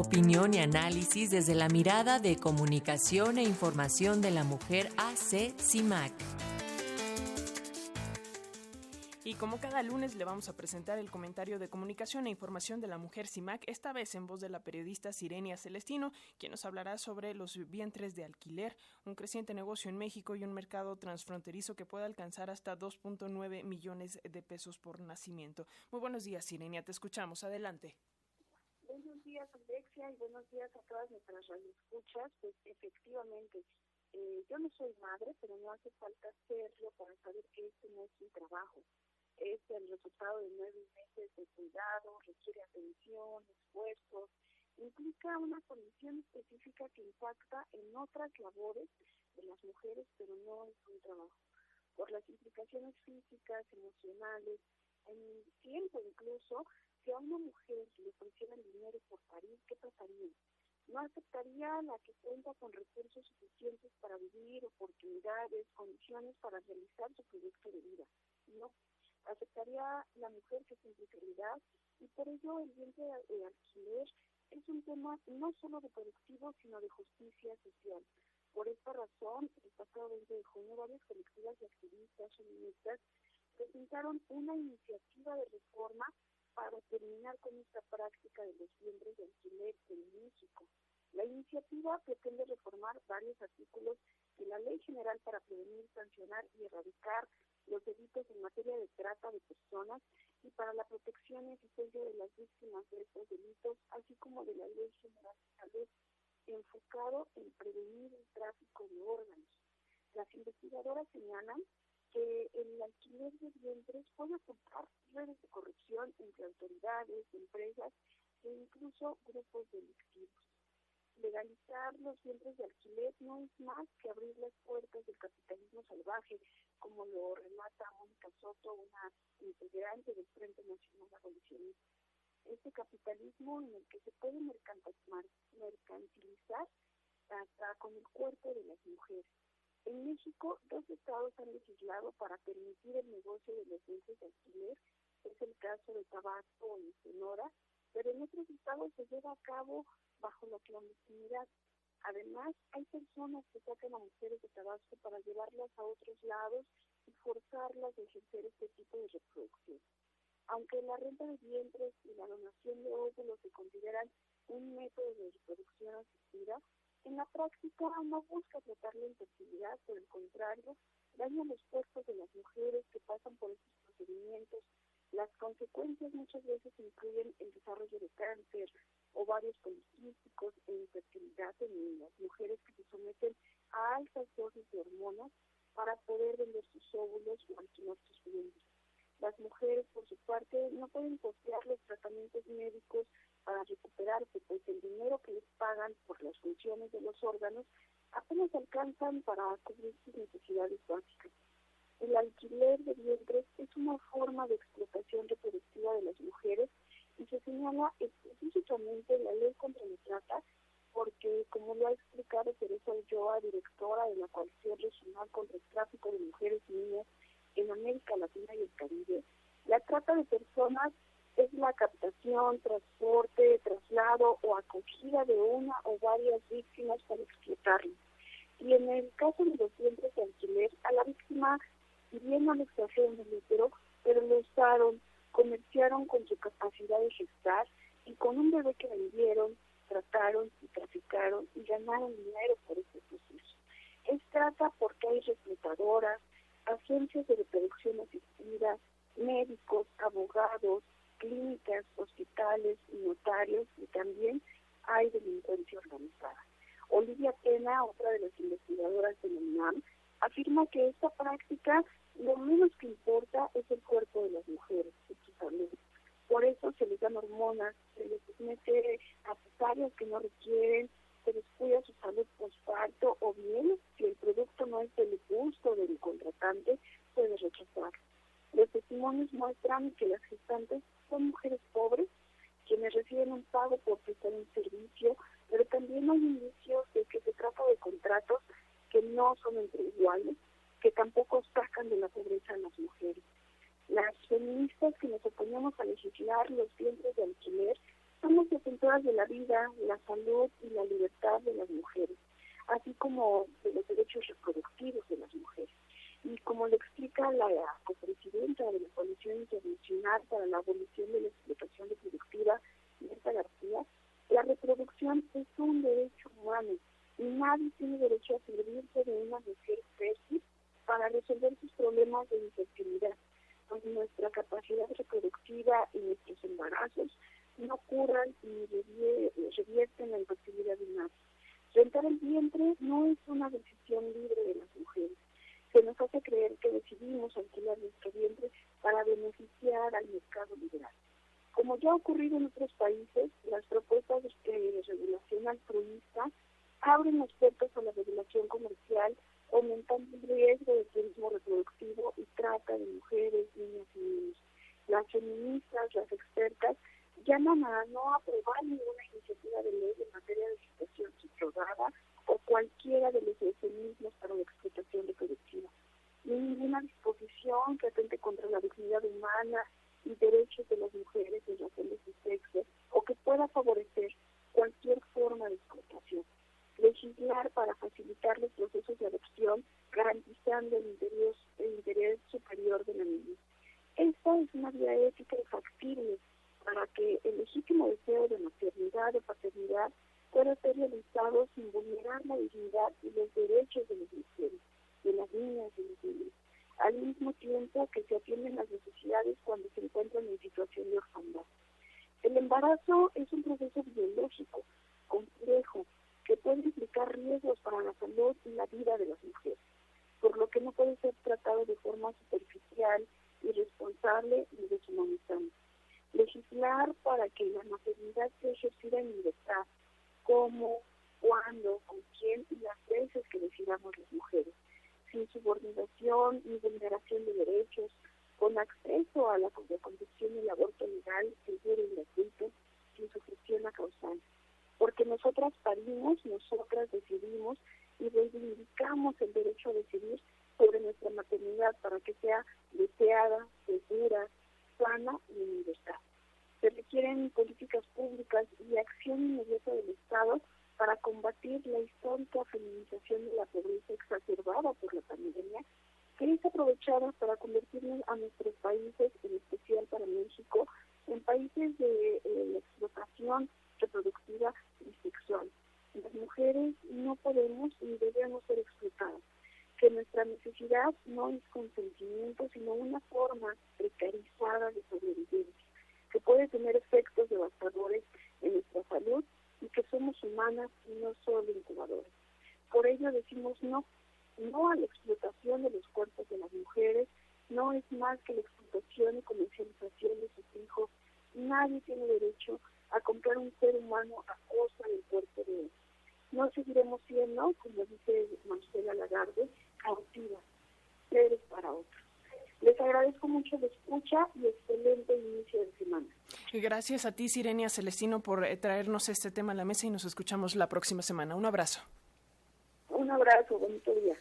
opinión y análisis desde la mirada de comunicación e información de la mujer AC CIMAC. Y como cada lunes le vamos a presentar el comentario de comunicación e información de la mujer CIMAC, esta vez en voz de la periodista Sirenia Celestino, quien nos hablará sobre los vientres de alquiler, un creciente negocio en México y un mercado transfronterizo que puede alcanzar hasta 2.9 millones de pesos por nacimiento. Muy buenos días, Sirenia, te escuchamos. Adelante. Buenos días, Alexia, y buenos días a todas nuestras radioescuchas. Pues efectivamente, eh, yo no soy madre, pero no hace falta hacerlo para saber que este no es un trabajo es el resultado de nueve meses de cuidado, requiere atención, esfuerzos, implica una condición específica que impacta en otras labores de las mujeres, pero no es un trabajo. Por las implicaciones físicas, emocionales, en tiempo incluso, si a una mujer le ofrecieran dinero por parir, ¿qué pasaría? No aceptaría la que cuenta con recursos suficientes para vivir, oportunidades, condiciones para realizar su proyecto de vida. No, aceptaría la mujer que es integridad y por ello el vientre de alquiler es un tema no solo reproductivo sino de justicia social. Por esta razón, el pasado 20 de junio varias colectivas y activistas feministas presentaron una iniciativa de reforma para terminar con esta práctica de los vientres de alquiler en México. La iniciativa pretende reformar varios artículos de la Ley General para prevenir, sancionar y erradicar los delitos en materia de trata de personas y para la protección y asistencia de las víctimas de estos delitos, así como de la Ley General de Salud, enfocado en prevenir el tráfico de órganos. Las investigadoras señalan que el alquiler de vientres puede ocultar redes de corrupción entre autoridades, empresas e incluso grupos delictivos legalizar los vientres de alquiler no es más que abrir las puertas del capitalismo salvaje, como lo relata Mónica Soto, una integrante del Frente Nacional Abolicionista. Este capitalismo en el que se puede mercantilizar hasta con el cuerpo de las mujeres. En México, dos estados han legislado para permitir el negocio de los vientres de alquiler. Es el caso de Tabasco y Sonora, pero en otros estados se lleva a cabo bajo la clandestinidad. Además, hay personas que sacan a mujeres de Tabasco para llevarlas a otros lados y forzarlas a ejercer este tipo de reproducción. Aunque la renta de vientres y la donación de óvulos se consideran un método de reproducción asistida, en la práctica no busca tratar la infertilidad, por el contrario, daña los cuerpos de las mujeres que pasan por estos procedimientos. Las consecuencias muchas veces incluyen el desarrollo de cáncer, ovarios poliquísticos e infertilidad en las mujeres que se someten a altas dosis de hormonas para poder vender sus óvulos o alquilar sus vientres. Las mujeres, por su parte, no pueden costear los tratamientos médicos para recuperarse, pues el dinero que les pagan por las funciones de los órganos apenas alcanzan para cubrir sus necesidades básicas. El alquiler de vientres es una forma de explotación reproductiva de las mujeres y se señala específicamente la ley contra la trata porque, como lo ha explicado Teresa Ulloa, directora de la Coalición Regional contra el Tráfico de Mujeres y Niñas en América Latina y el Caribe, la trata de personas la captación, transporte, traslado o acogida de una o varias víctimas para explotarlas. Y en el caso de los vientres de alquiler, a la víctima, si bien no le extrajeron el útero, pero lo usaron, comerciaron con su capacidad de gestar y con un bebé que vendieron, trataron y traficaron y ganaron dinero por este proceso. Es trata porque hay reclutadoras, agencias de reproducción asistida, médicos, abogados, clínicas, hospitales notarios y también hay delincuencia organizada. Olivia Pena, otra de las investigadoras de la UNAM, afirma que esta práctica lo menos que importa es el cuerpo de las mujeres y su salud. Por eso se les dan hormonas, se les mete a que no requieren, se les cuida su salud postparto o bien, si el producto no es del gusto del contratante, puede rechazar. Los testimonios muestran que las gestantes son mujeres pobres, quienes reciben un pago por prestar un servicio, pero también hay indicios de que se trata que no son entre iguales, que tampoco sacan de la pobreza a las mujeres. Las feministas que nos oponemos a legislar los vientres de alquiler Estamos defensoras de la vida, la salud y la libertad de las mujeres, así como de los derechos reproductivos de las mujeres. Y como lo explica la copresidenta de la Coalición Internacional para la Abolición de la Explotación Reproductiva, Berta García, la reproducción es un derecho humano nadie tiene derecho a servirse de una mujer fértil para resolver sus problemas de infertilidad. nuestra capacidad reproductiva y nuestros embarazos no curan ni revierten la infertilidad de nadie. Rentar el vientre no es una decisión libre de las mujeres. Se nos hace creer que decidimos alquilar nuestro vientre para beneficiar al mercado liberal. Como ya ha ocurrido en otros países, las propuestas de regulación altruista abren las puertas a la regulación comercial, aumentando el riesgo de turismo reproductivo y trata de mujeres, niñas y niños. Las feministas, las expertas, llaman a no aprobar ninguna iniciativa de ley en materia de situación subrogada o cualquiera de los eufemismos para la explotación reproductiva. Ni ninguna disposición que atente contra la dignidad humana y derechos de las mujeres en razón de su sexo o que pueda favorecer cualquier forma de explotación. Legislar para facilitar los procesos de adopción garantizando el interés, el interés superior de la niña. Esta es una vía factible para que el legítimo deseo de maternidad o paternidad pueda ser realizado sin vulnerar la dignidad y los derechos de las mujeres, de las niñas y los niños, al mismo tiempo que se atienden las necesidades cuando se encuentran en situación de orfandad. El embarazo es un proceso biológico complejo que puede implicar riesgos para la salud y la vida de las mujeres, por lo que no puede ser tratado de forma superficial, irresponsable y deshumanizante legislar para que la maternidad sea ejercida en libertad, cómo, cuándo, con quién y las veces que decidamos las mujeres, sin subordinación ni vulneración de derechos, con acceso a la contraconcepción y el aborto legal, seguro y gratuito, sin sugestión a causal. Porque nosotras parimos, nosotras decidimos y reivindicamos el derecho a decidir sobre nuestra maternidad para que sea deseada, segura, sana y en libertad. Se requieren políticas públicas y acción inmediata del Estado para combatir la histórica feminización de la pobreza exacerbada por la pandemia, que es aprovechada para convertirnos a nuestros países, en especial para México, en países de eh, explotación reproductiva y sexual. Las mujeres no podemos ni debemos ser explotadas que nuestra necesidad no es consentimiento, sino una forma precarizada de sobrevivencia, que puede tener efectos devastadores en nuestra salud y que somos humanas y no solo incubadores. Por ello decimos no, no a la explotación de los cuerpos de las mujeres, no es más que la explotación y comercialización de sus hijos. Nadie tiene derecho a comprar un ser humano a costa del cuerpo de él. No seguiremos siendo, como dice Marcela Lagarde, cautivas, seres para otros. Les agradezco mucho la escucha y excelente inicio de semana. Gracias a ti, Sirenia Celestino, por eh, traernos este tema a la mesa y nos escuchamos la próxima semana. Un abrazo. Un abrazo, bonito día.